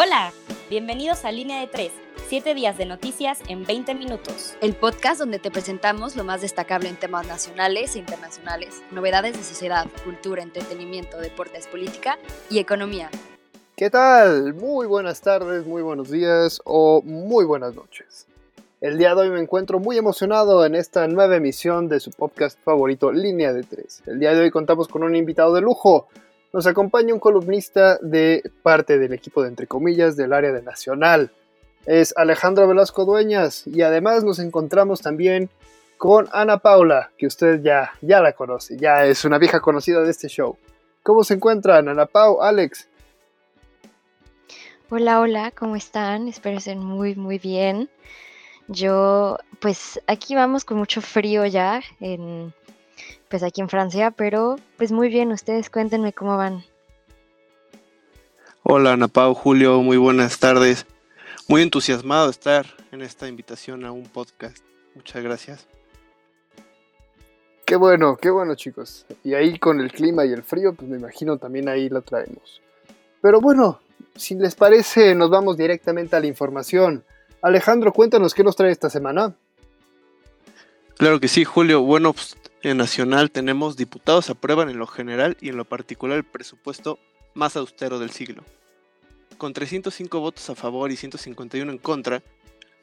Hola, bienvenidos a Línea de 3, 7 días de noticias en 20 minutos. El podcast donde te presentamos lo más destacable en temas nacionales e internacionales, novedades de sociedad, cultura, entretenimiento, deportes, política y economía. ¿Qué tal? Muy buenas tardes, muy buenos días o muy buenas noches. El día de hoy me encuentro muy emocionado en esta nueva emisión de su podcast favorito Línea de 3. El día de hoy contamos con un invitado de lujo, nos acompaña un columnista de parte del equipo de entre comillas del área de Nacional. Es Alejandro Velasco Dueñas y además nos encontramos también con Ana Paula, que usted ya, ya la conoce, ya es una vieja conocida de este show. ¿Cómo se encuentran Ana Pau, Alex? Hola, hola, ¿cómo están? Espero estén muy, muy bien. Yo, pues aquí vamos con mucho frío ya en, pues aquí en Francia, pero pues muy bien, ustedes cuéntenme cómo van. Hola Ana Pau, Julio, muy buenas tardes. Muy entusiasmado de estar en esta invitación a un podcast. Muchas gracias. Qué bueno, qué bueno chicos. Y ahí con el clima y el frío, pues me imagino también ahí lo traemos. Pero bueno, si les parece, nos vamos directamente a la información. Alejandro, cuéntanos qué nos trae esta semana. Claro que sí, Julio. Bueno, pues, Nacional tenemos diputados aprueban en lo general y en lo particular el presupuesto más austero del siglo. Con 305 votos a favor y 151 en contra,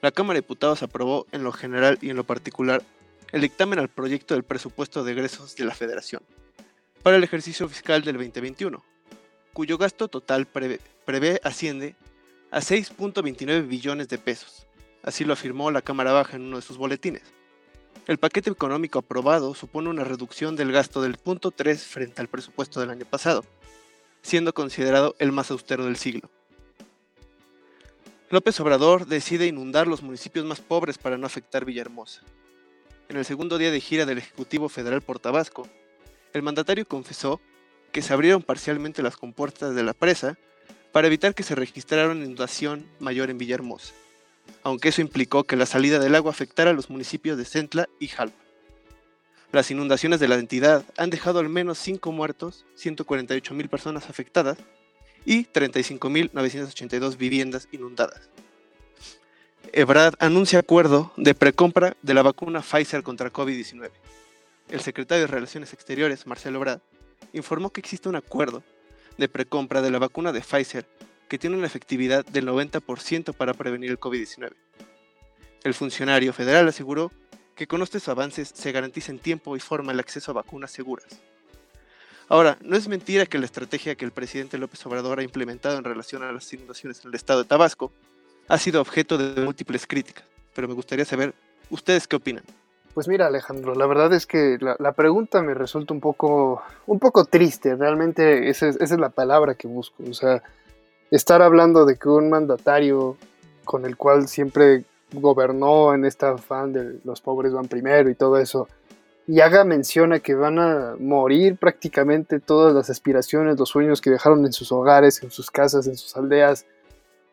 la Cámara de Diputados aprobó en lo general y en lo particular el dictamen al proyecto del presupuesto de egresos de la Federación para el ejercicio fiscal del 2021, cuyo gasto total prevé, prevé asciende a 6.29 billones de pesos. Así lo afirmó la Cámara Baja en uno de sus boletines. El paquete económico aprobado supone una reducción del gasto del punto 3 frente al presupuesto del año pasado, siendo considerado el más austero del siglo. López Obrador decide inundar los municipios más pobres para no afectar Villahermosa. En el segundo día de gira del Ejecutivo Federal por Tabasco, el mandatario confesó que se abrieron parcialmente las compuertas de la presa para evitar que se registrara una inundación mayor en Villahermosa aunque eso implicó que la salida del agua afectara a los municipios de Centla y Jalpa. Las inundaciones de la entidad han dejado al menos 5 muertos, 148.000 personas afectadas y 35.982 viviendas inundadas. Ebrad anuncia acuerdo de precompra de la vacuna Pfizer contra COVID-19. El secretario de Relaciones Exteriores, Marcelo Ebrard, informó que existe un acuerdo de precompra de la vacuna de Pfizer que tiene una efectividad del 90% para prevenir el COVID-19. El funcionario federal aseguró que con estos avances se garantiza en tiempo y forma el acceso a vacunas seguras. Ahora, no es mentira que la estrategia que el presidente López Obrador ha implementado en relación a las inundaciones en el estado de Tabasco ha sido objeto de múltiples críticas, pero me gustaría saber, ¿ustedes qué opinan? Pues mira Alejandro, la verdad es que la, pregunta me resulta un poco, un poco triste, realmente esa es, esa es la palabra que busco, o sea, estar hablando de que un mandatario con el cual siempre gobernó en esta afán de los pobres van primero y todo eso, y haga mención a que van a morir prácticamente todas las aspiraciones, los sueños que dejaron en sus hogares, en sus casas, en sus aldeas,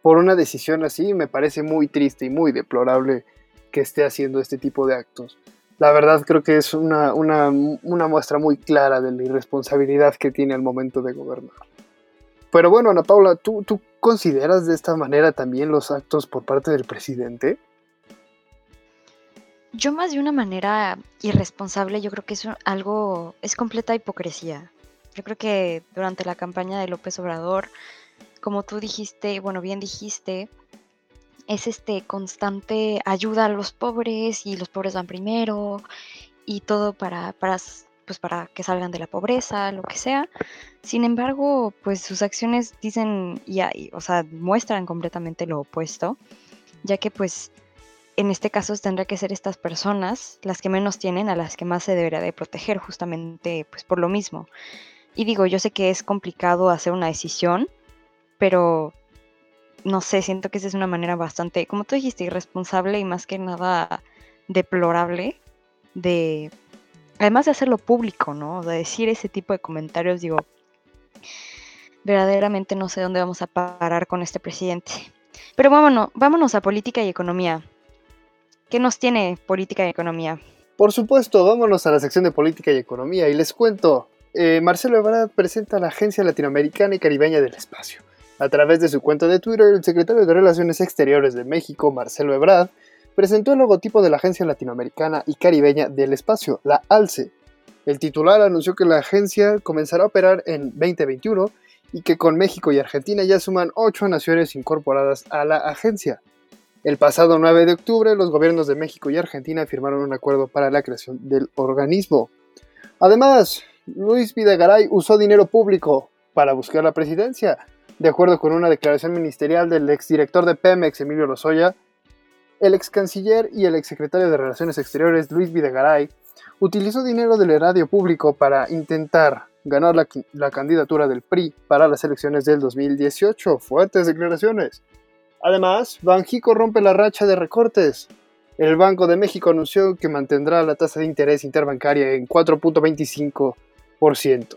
por una decisión así, me parece muy triste y muy deplorable que esté haciendo este tipo de actos. La verdad creo que es una, una, una muestra muy clara de la irresponsabilidad que tiene al momento de gobernar. Pero bueno, Ana Paula, ¿tú, ¿tú consideras de esta manera también los actos por parte del presidente? Yo más de una manera irresponsable, yo creo que es algo, es completa hipocresía. Yo creo que durante la campaña de López Obrador, como tú dijiste, bueno, bien dijiste, es este constante ayuda a los pobres y los pobres van primero y todo para, para pues para que salgan de la pobreza, lo que sea. Sin embargo, pues sus acciones dicen, y, o sea, muestran completamente lo opuesto, ya que pues en este caso tendrá que ser estas personas las que menos tienen a las que más se debería de proteger justamente pues por lo mismo. Y digo, yo sé que es complicado hacer una decisión, pero no sé, siento que esa es una manera bastante, como tú dijiste, irresponsable y más que nada deplorable de además de hacerlo público, ¿no? De decir ese tipo de comentarios, digo, verdaderamente no sé dónde vamos a parar con este presidente. Pero vámonos, vámonos a política y economía. ¿Qué nos tiene política y economía? Por supuesto, vámonos a la sección de política y economía y les cuento. Eh, Marcelo Ebrard presenta la Agencia Latinoamericana y Caribeña del Espacio. A través de su cuenta de Twitter, el secretario de Relaciones Exteriores de México, Marcelo Ebrard, presentó el logotipo de la Agencia Latinoamericana y Caribeña del Espacio, la ALCE. El titular anunció que la agencia comenzará a operar en 2021 y que con México y Argentina ya suman ocho naciones incorporadas a la agencia. El pasado 9 de octubre, los gobiernos de México y Argentina firmaron un acuerdo para la creación del organismo. Además, Luis Videgaray usó dinero público para buscar la presidencia. De acuerdo con una declaración ministerial del exdirector de Pemex, Emilio Lozoya, el ex canciller y el exsecretario de Relaciones Exteriores, Luis Videgaray, utilizó dinero del erario público para intentar ganar la, la, candidatura del PRI para las elecciones del 2018. Fuertes declaraciones. Además, Banjico rompe la racha de recortes. El Banco de México anunció que mantendrá la tasa de interés interbancaria en 4.25%.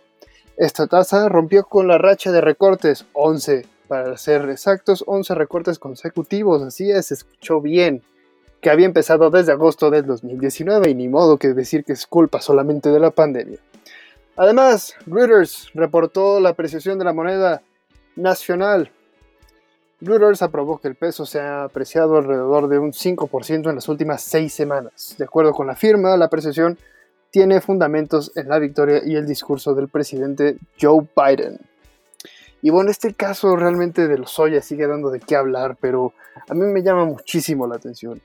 Esta tasa rompió con la racha de recortes, 11, para ser exactos, 11 recortes consecutivos, así es, escuchó bien, que había empezado desde agosto del 2019 y ni modo que decir que es culpa solamente de la pandemia. Además, Reuters reportó la apreciación de la moneda nacional. Reuters aprobó que el peso se ha apreciado alrededor de un 5% en las últimas seis semanas. De acuerdo con la firma, la apreciación tiene fundamentos en la victoria y el discurso del presidente Joe Biden. Y bueno, este caso realmente de los Soya sigue dando de qué hablar, pero a mí me llama muchísimo la atención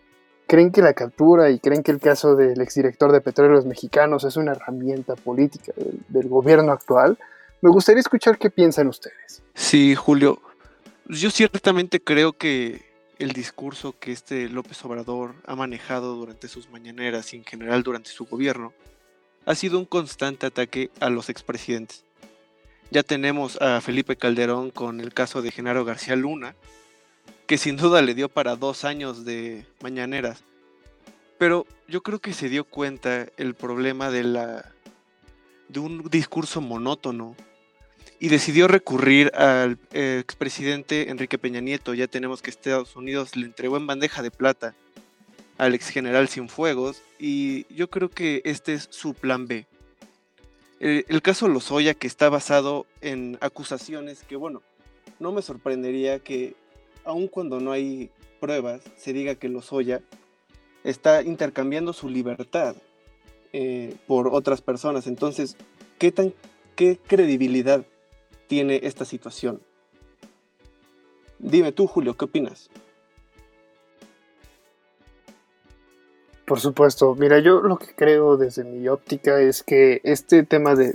creen que la captura y creen que el caso del exdirector de Petróleos Mexicanos es una herramienta política del, gobierno actual. Me gustaría escuchar qué piensan ustedes. Sí, Julio. Yo ciertamente creo que el discurso que este López Obrador ha manejado durante sus mañaneras y en general durante su gobierno ha sido un constante ataque a los expresidentes. Ya tenemos a Felipe Calderón con el caso de Genaro García Luna, que sin duda le dio para dos años de mañaneras. Pero yo creo que se dio cuenta el problema de la de un discurso monótono y decidió recurrir al expresidente Enrique Peña Nieto. Ya tenemos que Estados Unidos le entregó en bandeja de plata al ex general Cienfuegos y yo creo que este es su plan B. El, el caso Lozoya que está basado en acusaciones que bueno, no me sorprendería que aun cuando no hay pruebas, se diga que Lozoya está intercambiando su libertad eh, por otras personas. Entonces, ¿qué, tan, ¿qué credibilidad tiene esta situación? Dime tú, Julio, ¿qué opinas? Por supuesto, mira, yo lo que creo desde mi óptica es que este tema de,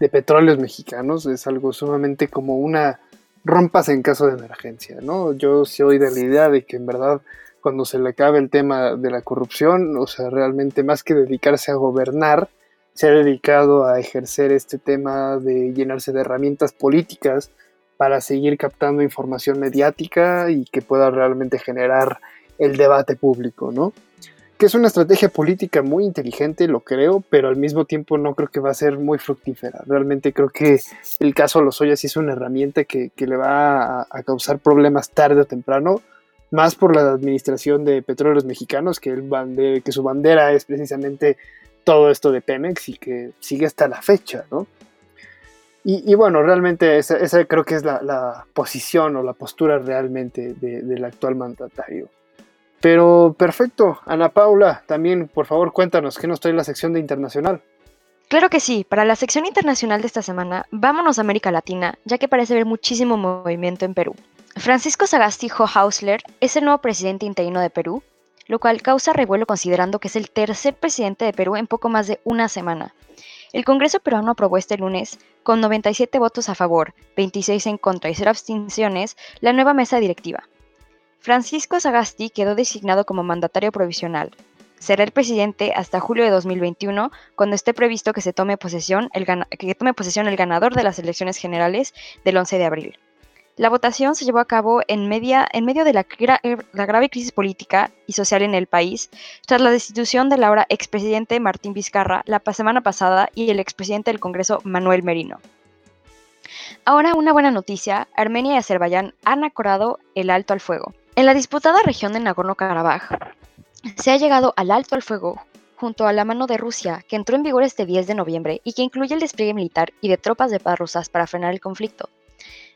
de petróleos mexicanos es algo sumamente como una rompas en caso de emergencia, ¿no? Yo soy de la idea de que en verdad cuando se le acabe el tema de la corrupción, o sea, realmente más que dedicarse a gobernar, se ha dedicado a ejercer este tema de llenarse de herramientas políticas para seguir captando información mediática y que pueda realmente generar el debate público, ¿no? que es una estrategia política muy inteligente, lo creo, pero al mismo tiempo no creo que va a ser muy fructífera. Realmente creo que el caso de los Lozoya sí es una herramienta que, le va a, causar problemas tarde o temprano, más por la administración de petróleos mexicanos, que su bandera es precisamente todo esto de Pemex y que sigue hasta la fecha, ¿no? Y, bueno, realmente esa, creo que es la, posición o la postura realmente del actual mandatario. Pero perfecto, Ana Paula, también por favor cuéntanos qué nos trae la sección de internacional. Claro que sí, para la sección internacional de esta semana, vámonos a América Latina, ya que parece haber muchísimo movimiento en Perú. Francisco Sagasti Hausler es el nuevo presidente interino de Perú, lo cual causa revuelo considerando que es el tercer presidente de Perú en poco más de una semana. El Congreso peruano aprobó este lunes, con 97 votos a favor, 26 en contra y 0 abstenciones, la nueva mesa directiva. Francisco Sagasti quedó designado como mandatario provisional. Será el presidente hasta julio de 2021, cuando esté previsto que, se tome, posesión el que tome posesión el ganador de las elecciones generales del 11 de abril. La votación se llevó a cabo en, media, en medio de la, grave crisis política y social en el país, tras la destitución del ahora expresidente Martín Vizcarra la semana pasada y el expresidente del Congreso Manuel Merino. Ahora una buena noticia, Armenia y Azerbaiyán han acordado el alto al fuego. En la disputada región de Nagorno-Karabaj, se ha llegado al alto al fuego junto a la mano de Rusia, que entró en vigor este 10 de noviembre y que incluye el despliegue militar y de tropas de paz rusas para frenar el conflicto.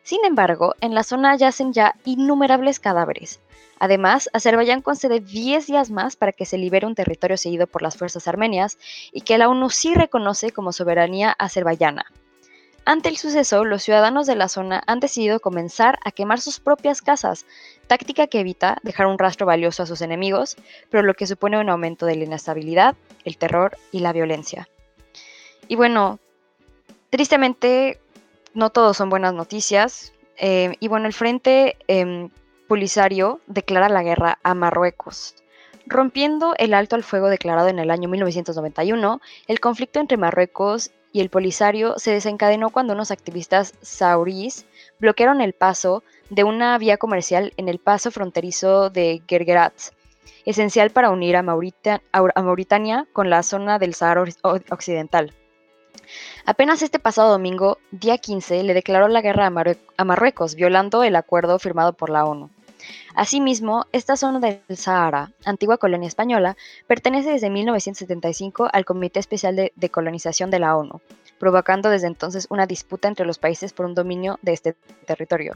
Sin embargo, en la zona yacen ya innumerables cadáveres. Además, Azerbaiyán concede 10 días más para que se libere un territorio seguido por las fuerzas armenias y que la ONU sí reconoce como soberanía azerbaiyana. Ante el suceso, los ciudadanos de la zona han decidido comenzar a quemar sus propias casas, táctica que evita dejar un rastro valioso a sus enemigos, pero lo que supone un aumento de la inestabilidad, el terror y la violencia. Y bueno, tristemente no todos son buenas noticias. Eh, y bueno, el Frente em, Polisario declara la guerra a Marruecos. Rompiendo el alto al fuego declarado en el año 1991, el conflicto entre Marruecos y el Polisario se desencadenó cuando unos activistas saurís bloquearon el paso de una vía comercial en el paso fronterizo de Gergerat, esencial para unir a, Mauritania con la zona del Sahara Occidental. Apenas este pasado domingo, día 15, le declaró la guerra a, Marruecos, violando el acuerdo firmado por la ONU. Asimismo, esta zona del Sahara, antigua colonia española, pertenece desde 1975 al Comité Especial de, Colonización de la ONU, provocando desde entonces una disputa entre los países por un dominio de este territorio.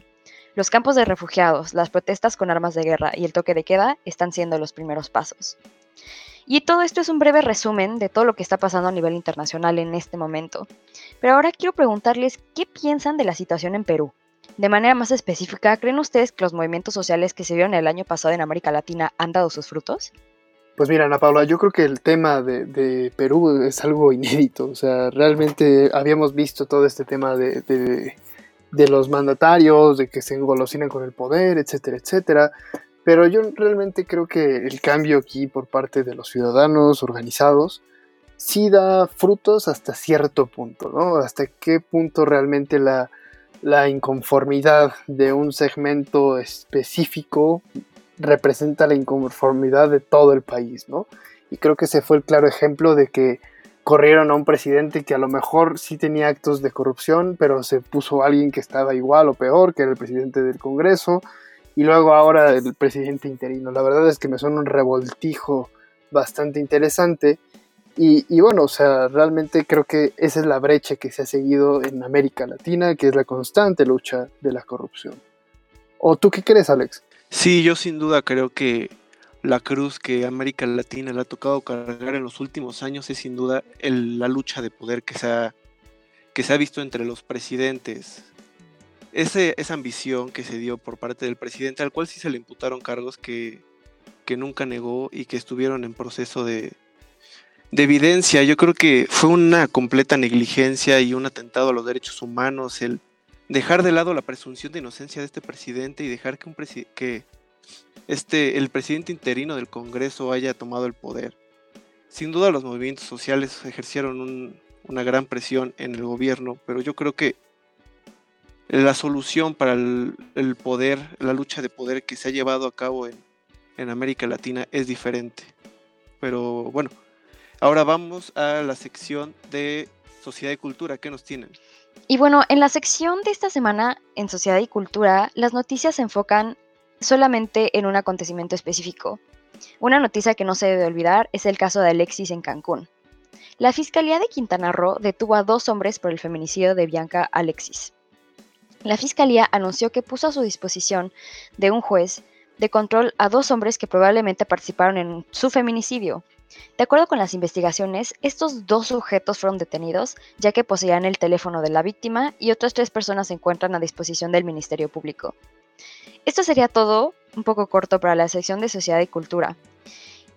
Los campos de refugiados, las protestas con armas de guerra y el toque de queda están siendo los primeros pasos. Y todo esto es un breve resumen de todo lo que está pasando a nivel internacional en este momento. Pero ahora quiero preguntarles qué piensan de la situación en Perú. De manera más específica, ¿creen ustedes que los movimientos sociales que se vieron el año pasado en América Latina han dado sus frutos? Pues mira, Ana Paula, yo creo que el tema de, Perú es algo inédito. O sea, realmente habíamos visto todo este tema de, de los mandatarios, de que se engolosinan con el poder, etcétera, etcétera. Pero yo realmente creo que el cambio aquí por parte de los ciudadanos organizados sí da frutos hasta cierto punto, ¿no? Hasta qué punto realmente la, la inconformidad de un segmento específico representa la inconformidad de todo el país, ¿no? Y creo que ese fue el claro ejemplo de que corrieron a un presidente que a lo mejor sí tenía actos de corrupción, pero se puso alguien que estaba igual o peor, que era el presidente del Congreso, y luego ahora el presidente interino. La verdad es que me suena un revoltijo bastante interesante. Y, bueno, o sea, realmente creo que esa es la brecha que se ha seguido en América Latina, que es la constante lucha de la corrupción. ¿O tú qué crees, Alex? Sí, yo sin duda creo que la cruz que América Latina le ha tocado cargar en los últimos años es sin duda la lucha de poder que se ha, que se ha visto entre los presidentes esa ambición que se dio por parte del presidente, al cual sí se le imputaron cargos que, nunca negó y que estuvieron en proceso de, de evidencia. Yo creo que fue una completa negligencia y un atentado a los derechos humanos el dejar de lado la presunción de inocencia de este presidente y dejar que, este, el presidente interino del Congreso haya tomado el poder. Sin duda los movimientos sociales ejercieron una gran presión en el gobierno, pero yo creo que la solución para el, poder, la lucha de poder que se ha llevado a cabo en América Latina es diferente. Pero bueno, ahora vamos a la sección de Sociedad y Cultura. ¿Qué nos tienen? Y bueno, en la sección de esta semana en Sociedad y Cultura, las noticias se enfocan solamente en un acontecimiento específico. Una noticia que no se debe olvidar es el caso de Alexis en Cancún. La Fiscalía de Quintana Roo detuvo a dos hombres por el feminicidio de Bianca Alexis. La Fiscalía anunció que puso a su disposición de un juez de control a dos hombres que probablemente participaron en su feminicidio. De acuerdo con las investigaciones, estos dos sujetos fueron detenidos ya que poseían el teléfono de la víctima y otras tres personas se encuentran a disposición del Ministerio Público. Esto sería todo, un poco corto para la sección de Sociedad y Cultura.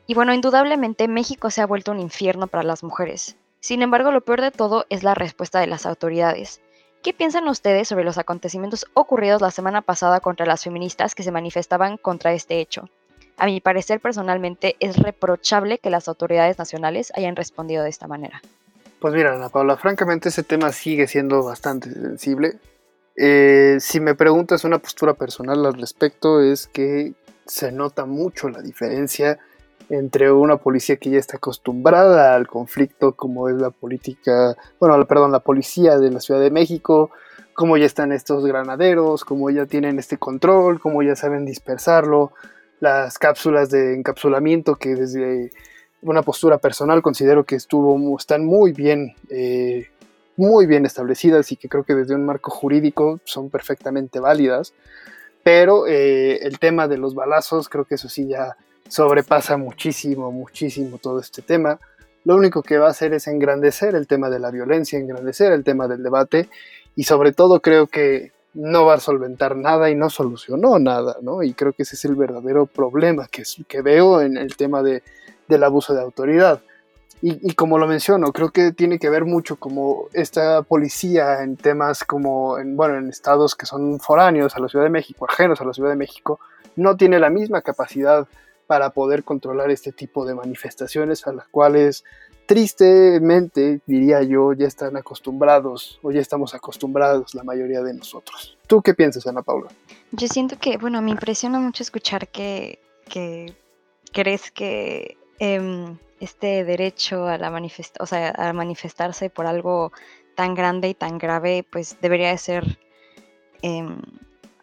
Y bueno, indudablemente México se ha vuelto un infierno para las mujeres. Sin embargo, lo peor de todo es la respuesta de las autoridades. ¿Qué piensan ustedes sobre los acontecimientos ocurridos la semana pasada contra las feministas que se manifestaban contra este hecho? A mi parecer, personalmente, es reprochable que las autoridades nacionales hayan respondido de esta manera. Pues mira, Ana Paula, francamente ese tema sigue siendo bastante sensible. Eh, si me preguntas una postura personal al respecto, es que se nota mucho la diferencia entre una policía que ya está acostumbrada al conflicto, como es la política, bueno, perdón, la policía de la Ciudad de México, como ya están estos granaderos, como ya tienen este control, como ya saben dispersarlo, las cápsulas de encapsulamiento que desde una postura personal considero que estuvo, están muy bien eh, muy bien establecidas y que creo que desde un marco jurídico son perfectamente válidas, pero eh, el tema de los balazos creo que eso sí ya sobrepasa muchísimo, muchísimo todo este tema. Lo único que va a hacer es engrandecer el tema de la violencia, engrandecer el tema del debate y sobre todo creo que no va a solventar nada y no solucionó nada, ¿no? Y creo que ese es el verdadero problema que, que veo en el tema de, del abuso de autoridad. Y, como lo menciono, creo que tiene que ver mucho como esta policía en temas como, en, bueno, en estados que son foráneos a la Ciudad de México, ajenos a la Ciudad de México, no tiene la misma capacidad para poder controlar este tipo de manifestaciones a las cuales tristemente, diría yo, ya están acostumbrados o ya estamos acostumbrados la mayoría de nosotros. ¿Tú qué piensas, Ana Paula? Yo siento que, bueno, me impresiona mucho escuchar que, que crees que em, este derecho a la o sea, a manifestarse por algo tan grande y tan grave, pues debería de ser em,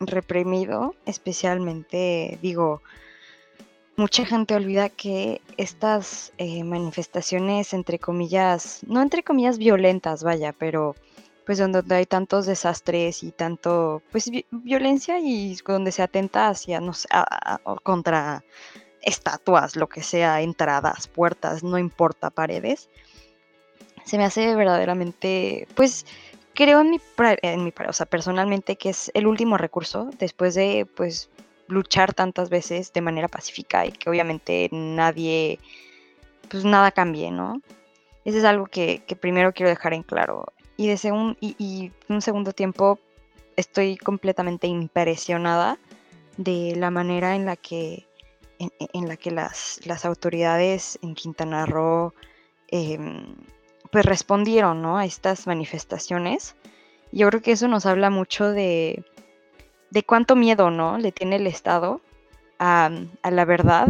reprimido, especialmente, digo, mucha gente olvida que estas eh, manifestaciones, entre comillas, no entre comillas violentas, vaya, pero pues donde hay tantos desastres y tanto, pues violencia y donde se atenta hacia, no sé, contra estatuas, lo que sea, entradas, puertas, no importa, paredes, se me hace verdaderamente, pues creo en mi, en mi, o sea, personalmente que es el último recurso después de, pues, luchar tantas veces de manera pacífica y que obviamente nadie, pues nada cambie, ¿no? Ese es algo que, primero quiero dejar en claro. Y de y, un segundo tiempo estoy completamente impresionada de la manera en la que en, la que las, las, autoridades en Quintana Roo em, pues respondieron a estas manifestaciones. Yo creo que eso nos habla mucho de, de cuánto miedo ¿no? le tiene el Estado a, la verdad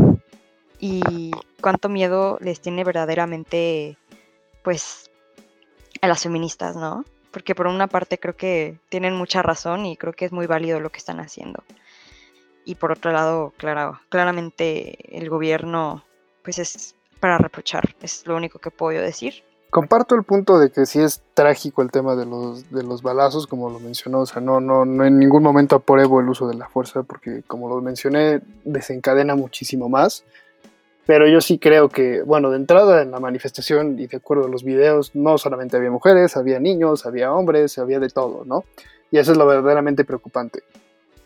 y cuánto miedo les tiene verdaderamente pues a las feministas, ¿no? Porque por una parte creo que tienen mucha razón y creo que es muy válido lo que están haciendo y por otro lado, claro, claramente el gobierno pues es para reprochar, es lo único que puedo decir. Comparto el punto de que sí es trágico el tema de los, de los balazos, como lo mencionó, o sea, no, no, no en ningún momento apruebo el uso de la fuerza, porque como lo mencioné, desencadena muchísimo más. Pero yo sí creo que, bueno, de entrada en la manifestación y de acuerdo a los videos, no solamente había mujeres, había niños, había hombres, había de todo, ¿no? Y eso es lo verdaderamente preocupante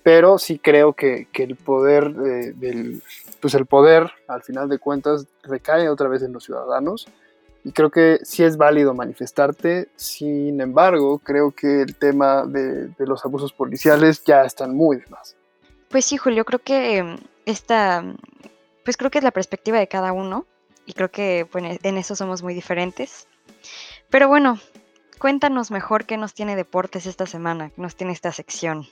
pero sí creo que, el poder del, pues el poder al final de cuentas recae otra vez en los ciudadanos y creo que sí es válido manifestarte, sin embargo creo que el tema de, los abusos policiales ya están muy de más. Pues sí, Julio, creo que em, esta, pues creo que es la perspectiva de cada uno y creo que en eso somos muy diferentes. Pero bueno, cuéntanos mejor qué nos tiene deportes esta semana, qué nos tiene esta sección.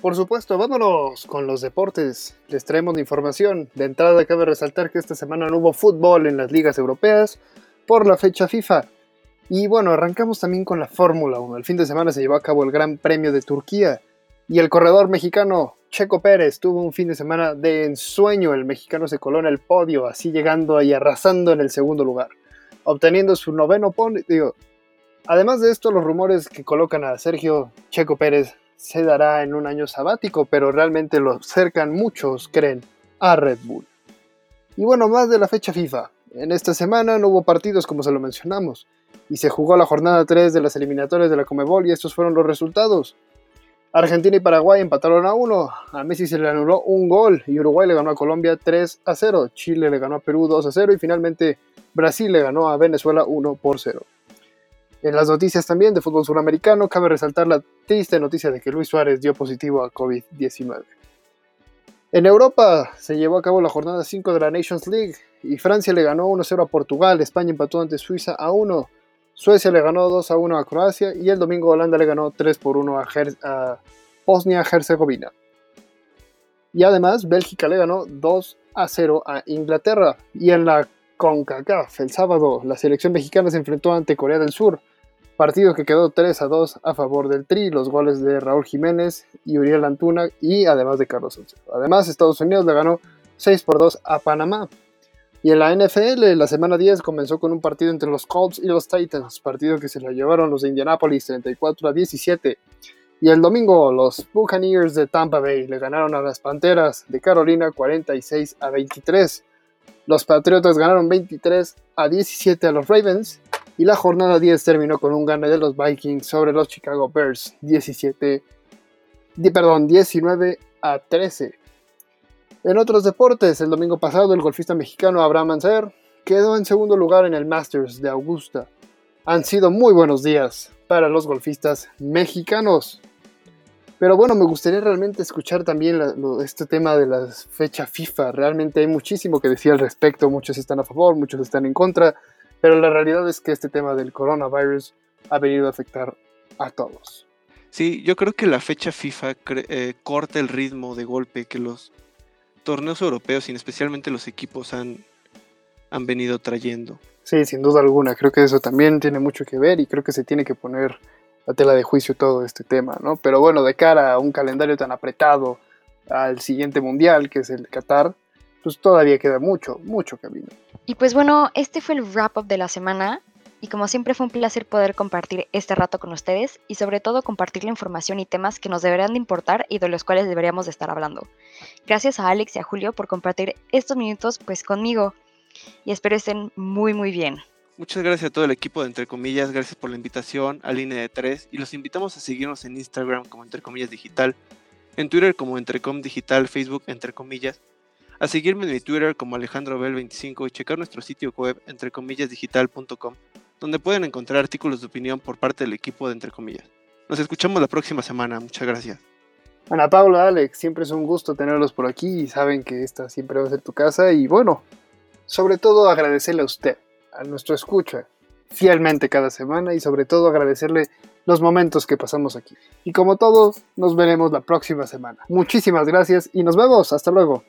Por supuesto, vámonos con los deportes. Les traemos la información. De entrada cabe resaltar que esta semana no hubo fútbol en las ligas europeas por la fecha FIFA. Y bueno, arrancamos también con la Fórmula 1. El fin de semana se llevó a cabo el Gran Premio de Turquía y el corredor mexicano Checo Pérez tuvo un fin de semana de ensueño. El mexicano se coló en el podio, así llegando y arrasando en el segundo lugar, obteniendo su noveno podio. Además de esto, los rumores que colocan a Sergio Checo Pérez se dará en un año sabático, pero realmente lo cercan muchos, creen, a Red Bull. Y bueno, más de la fecha FIFA. En esta semana no hubo partidos como se lo mencionamos, y se jugó la jornada 3 de las eliminatorias de la Comebol y estos fueron los resultados. Argentina y Paraguay empataron a 1, a Messi se le anuló un gol y Uruguay le ganó a Colombia 3 a 0, Chile le ganó a Perú 2 a 0 y finalmente Brasil le ganó a Venezuela 1 por 0. En las noticias también de fútbol suramericano, cabe resaltar la triste noticia de que Luis Suárez dio positivo a COVID-19. En Europa se llevó a cabo la jornada 5 de la Nations League y Francia le ganó 1-0 a Portugal, España empató ante Suiza a 1, Suecia le ganó 2-1 a Croacia y el domingo Holanda le ganó 3-1 a, a Bosnia-Herzegovina. Y además Bélgica le ganó 2-0 a Inglaterra y en la CONCACAF el sábado la selección mexicana se enfrentó ante Corea del Sur Partido que quedó 3 a 2 a favor del Tri, los goles de Raúl Jiménez y Uriel Antuna y además de Carlos Salcedo. Además, Estados Unidos le ganó 6 por 2 a Panamá. Y en la NFL, la semana 10 comenzó con un partido entre los Colts y los Titans, partido que se lo llevaron los de Indianapolis 34 a 17. Y el domingo, los Buccaneers de Tampa Bay le ganaron a las Panteras de Carolina 46 a 23. Los Patriotas ganaron 23 a 17 a los Ravens. Y la jornada 10 terminó con un gane de los Vikings sobre los Chicago Bears 17, perdón, 19 a 13. En otros deportes, el domingo pasado el golfista mexicano Abraham Anser quedó en segundo lugar en el Masters de Augusta. Han sido muy buenos días para los golfistas mexicanos. Pero bueno, me gustaría realmente escuchar también este tema de la fecha FIFA. Realmente hay muchísimo que decir al respecto. Muchos están a favor, muchos están en contra. Pero la realidad es que este tema del coronavirus ha venido a afectar a todos. Sí, yo creo que la fecha FIFA eh, corta el ritmo de golpe que los torneos europeos y especialmente los equipos han, han venido trayendo. Sí, sin duda alguna, creo que eso también tiene mucho que ver y creo que se tiene que poner a tela de juicio todo este tema, ¿no? Pero bueno, de cara a un calendario tan apretado al siguiente mundial, que es el Qatar, pues todavía queda mucho, mucho camino. Y pues bueno, este fue el wrap-up de la semana y como siempre fue un placer poder compartir este rato con ustedes y sobre todo compartir la información y temas que nos deberían de importar y de los cuales deberíamos de estar hablando. Gracias a Alex y a Julio por compartir estos minutos pues conmigo y espero estén muy muy bien. Muchas gracias a todo el equipo de Entre Comillas, gracias por la invitación a Línea de Tres y los invitamos a seguirnos en Instagram como Entre Comillas Digital, en Twitter como Entrecom Digital, Facebook Entre Comillas, a seguirme en mi Twitter como Alejandro Bel25 y checar nuestro sitio web entrecomillasdigital.com donde pueden encontrar artículos de opinión por parte del equipo de Entre Comillas. Nos escuchamos la próxima semana, muchas gracias. Ana Paula, Alex, siempre es un gusto tenerlos por aquí y saben que esta siempre va a ser tu casa y bueno, sobre todo agradecerle a usted, a nuestro escucha, fielmente cada semana y sobre todo agradecerle los momentos que pasamos aquí. Y como todos, nos veremos la próxima semana. Muchísimas gracias y nos vemos. Hasta luego.